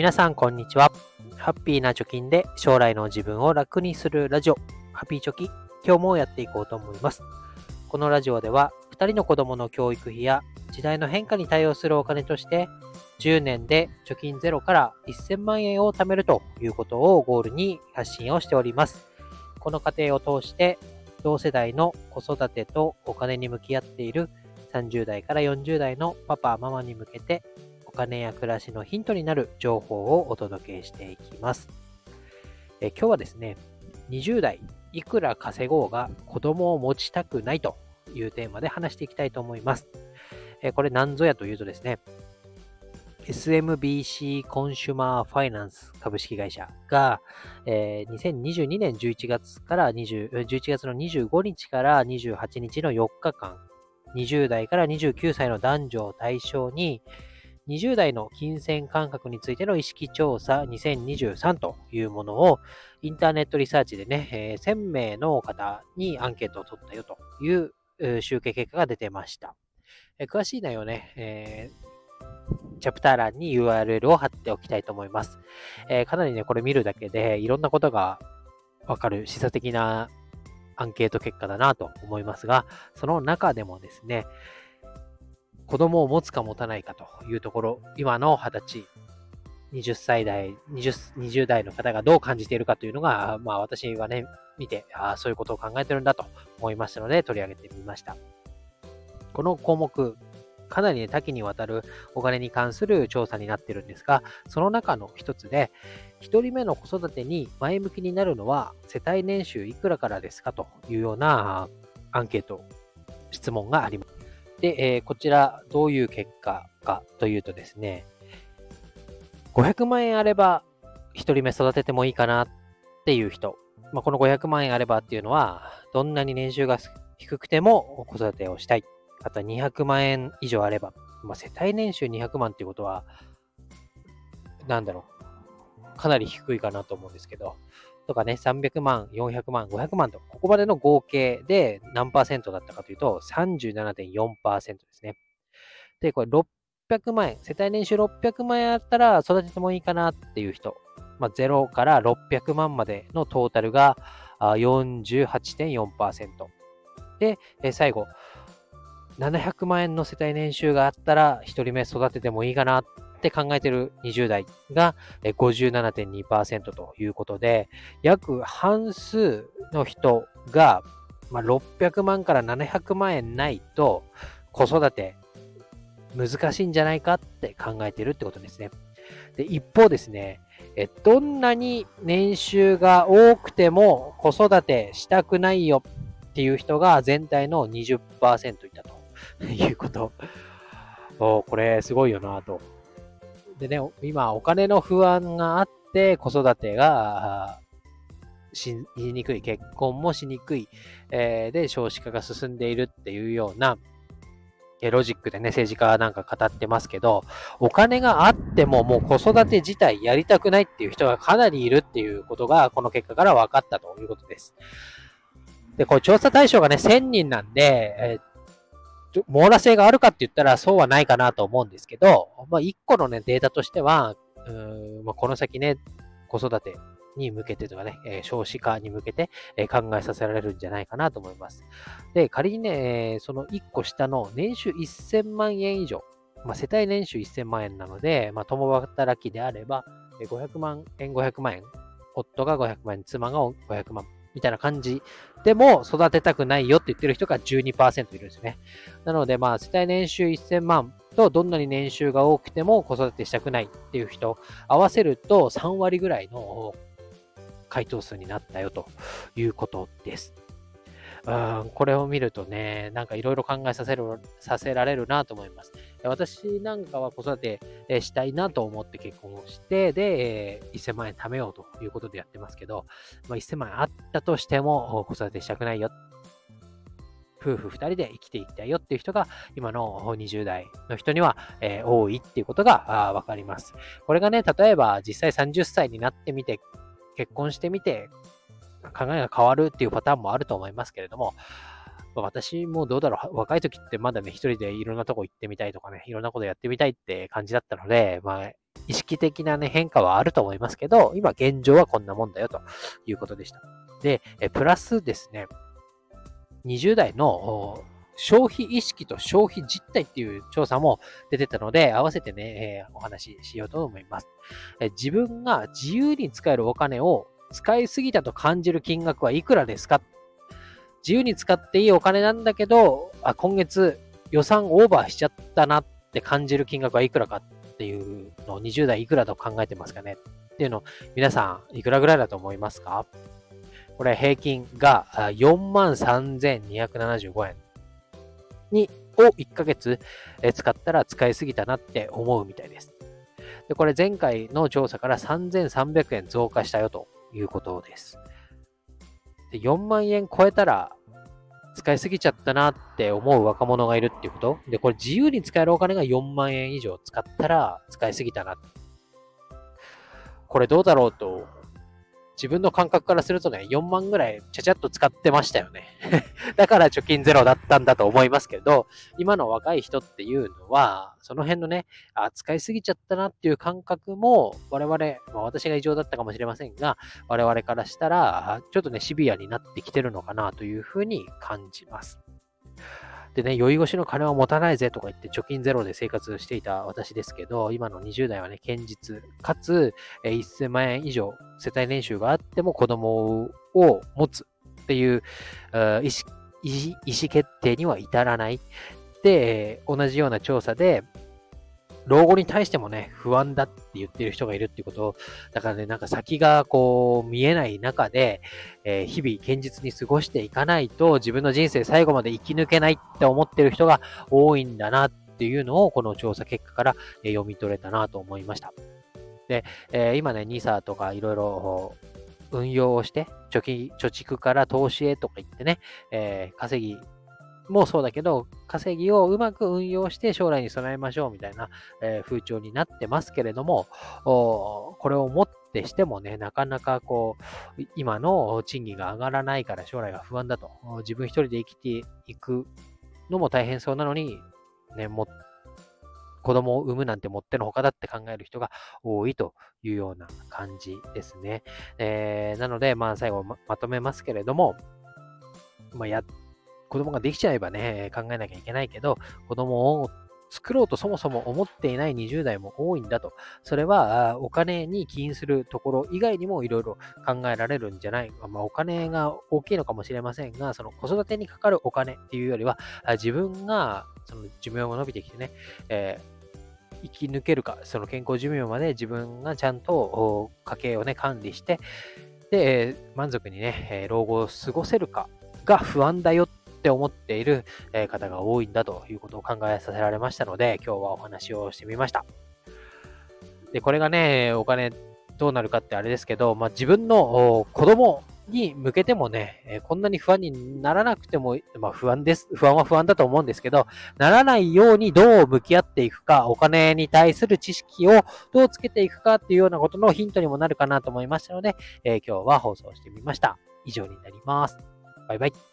皆さん、こんにちは。ハッピーな貯金で将来の自分を楽にするラジオ、ハッピーチョキ、今日もやっていこうと思います。このラジオでは、2人の子供の教育費や時代の変化に対応するお金として、10年で貯金ゼロから1000万円を貯めるということをゴールに発信をしております。この過程を通して、同世代の子育てとお金に向き合っている30代から40代のパパ、ママに向けて金や暮らしのヒントになる情報をお届けしていきます。え今日はですね、20代いくら稼ごうが子供を持ちたくないというテーマで話していきたいと思います。えこれ何ぞやというとですね、SMBC コンシュマーファイナンス株式会社が、えー、2022年11月から20、11月の25日から28日の4日間、20代から29歳の男女を対象に、20代の金銭感覚についての意識調査2023というものをインターネットリサーチでね、えー、1000名の方にアンケートを取ったよという集計結果が出てました。えー、詳しい内容ね、えー、チャプター欄に URL を貼っておきたいと思います。えかなりね、これ見るだけでいろんなことがわかる示唆的なアンケート結果だなと思いますが、その中でもですね、子供を持つか持たないかというところ、今の20歳、20歳代、20, 20代の方がどう感じているかというのが、まあ私はね、見て、あそういうことを考えてるんだと思いましたので取り上げてみました。この項目、かなり、ね、多岐にわたるお金に関する調査になってるんですが、その中の一つで、1人目の子育てに前向きになるのは世帯年収いくらからですかというようなアンケート、質問があります。で、え、こちらどういう結果かというとですね、500万円あれば1人目育ててもいいかなっていう人。まあ、この500万円あればっていうのは、どんなに年収が低くても子育てをしたい。あとは200万円以上あれば。まあ、世帯年収200万っていうことは、なんだろう。かなり低いかなと思うんですけど、とかね、300万、400万、500万と、ここまでの合計で何パーセントだったかというと、37.4%ですね。で、これ600万円、世帯年収600万円あったら育ててもいいかなっていう人、まあ、0から600万までのトータルが48.4%。で、最後、700万円の世帯年収があったら、1人目育ててもいいかなっって考えてる20代が57.2%ということで、約半数の人が、まあ、600万から700万円ないと子育て難しいんじゃないかって考えてるってことですね。で一方ですね、えどんなに年収が多くても子育てしたくないよっていう人が全体の20%いたということ。おこれすごいよなとでね、今お金の不安があって子育てがしにくい、結婚もしにくい、えー、で少子化が進んでいるっていうような、ロジックでね、政治家なんか語ってますけど、お金があってももう子育て自体やりたくないっていう人がかなりいるっていうことが、この結果から分かったということです。で、これ調査対象がね、1000人なんで、えー網羅性があるかって言ったらそうはないかなと思うんですけど、まあ、一個のね、データとしては、まあ、この先ね、子育てに向けてとかね、え、少子化に向けて、え、考えさせられるんじゃないかなと思います。で、仮にね、その1個下の年収1000万円以上、まあ、世帯年収1000万円なので、まあ、共働きであれば、500万円、500万円、夫が500万円、妻が500万みたいな感じでも育てたくないよって言ってる人が12%いるんですね。なので、まあ、世帯年収1000万とどんなに年収が多くても子育てしたくないっていう人、合わせると3割ぐらいの回答数になったよということです。うん、これを見るとね、なんかいろいろ考えさせる、させられるなと思います。私なんかは子育てしたいなと思って結婚をして、で、1000万円貯めようということでやってますけど、まあ、1000万円あったとしても子育てしたくないよ。夫婦2人で生きていきたいよっていう人が今の20代の人には、え、多いっていうことがわかります。これがね、例えば実際30歳になってみて、結婚してみて、考えが変わるっていうパターンもあると思いますけれども、私もどうだろう、若い時ってまだね、一人でいろんなとこ行ってみたいとかね、いろんなことやってみたいって感じだったので、まあ、意識的なね、変化はあると思いますけど、今現状はこんなもんだよということでした。で、えプラスですね、20代の消費意識と消費実態っていう調査も出てたので、合わせてね、え、お話ししようと思います、え自分が自由に使えるお金を使いすぎたと感じる金額はいくらですか?自由に使っていいお金なんだけど、あ今月予算オーバーしちゃったなって感じる金額はいくらかっていうのを20代いくらと考えてますかね。っていうのを皆さんいくらぐらいだと思いますか?これ平均が43,275円。に、を1ヶ月使ったら使いすぎたなって思うみたいです。で、これ前回の調査から3300円増加したよと。いうことです。で4万円超えたら使いすぎちゃったなって思う若者がいるっていうこと？で、これ自由に使えるお金が4万円以上使ったら使いすぎたな。これどうだろうと自分の感覚からするとね、4万ぐらいちゃちゃっと使ってましたよね。だから貯金ゼロだったんだと思いますけど、今の若い人っていうのは、その辺のね、あ使いすぎちゃったなっていう感覚も、我々、まあ、私が異常だったかもしれませんが、我々からしたら、ちょっとね、シビアになってきてるのかなというふうに感じます。でね、酔い越しの金は持たないぜとか言って貯金ゼロで生活していた私ですけど、今の20代はね、堅実、かつ、え1000万円以上世帯年収があっても子供を持つっていう意思意思決定には至らない。で、同じような調査で、老後に対してもね、不安だって言ってる人がいるっていうことだからね、なんか先がこう見えない中で、えー、日々堅実に過ごしていかないと自分の人生最後まで生き抜けないって思ってる人が多いんだなっていうのをこの調査結果から、え読み取れたなと思いました。で、えー、今ね、NISA とかいろいろ運用をして、貯金、貯蓄から投資へとか言ってね、えー、稼ぎもそうだけど、稼ぎをうまく運用して将来に備えましょうみたいな、えー、風潮になってますけれども、これをもってしてもね、なかなかこう、今の賃金が上がらないから将来が不安だと、自分一人で生きていくのも大変そうなのに、ね、も子供を産むなんてもってのほかだって考える人が多いというような感じですね。えー、なので、まあ最後まとめますけれども、まあ、や子供ができちゃえばね、考えなきゃいけないけど、子供を作ろうとそもそも思っていない20代も多いんだと。それは、お金に起因するところ以外にもいろいろ考えられるんじゃない。まあ、お金が大きいのかもしれませんが、その子育てにかかるお金っていうよりは、自分がその寿命が伸びてきてね、えー、生き抜けるか、その健康寿命まで自分がちゃんと家計をね、管理して、で、満足にね、老後を過ごせるかが不安だよっって思っている方が多いんだということを考えさせられましたので、今日はお話をしてみました。で、これがね、お金どうなるかってあれですけど、まあ、自分の子供に向けてもね、えこんなに不安にならなくても、まあ、不安です。不安は不安だと思うんですけど、ならないようにどう向き合っていくか、お金に対する知識をどうつけていくかっていうようなことのヒントにもなるかなと思いましたので、えー、今日は放送してみました。以上になります。バイバイ。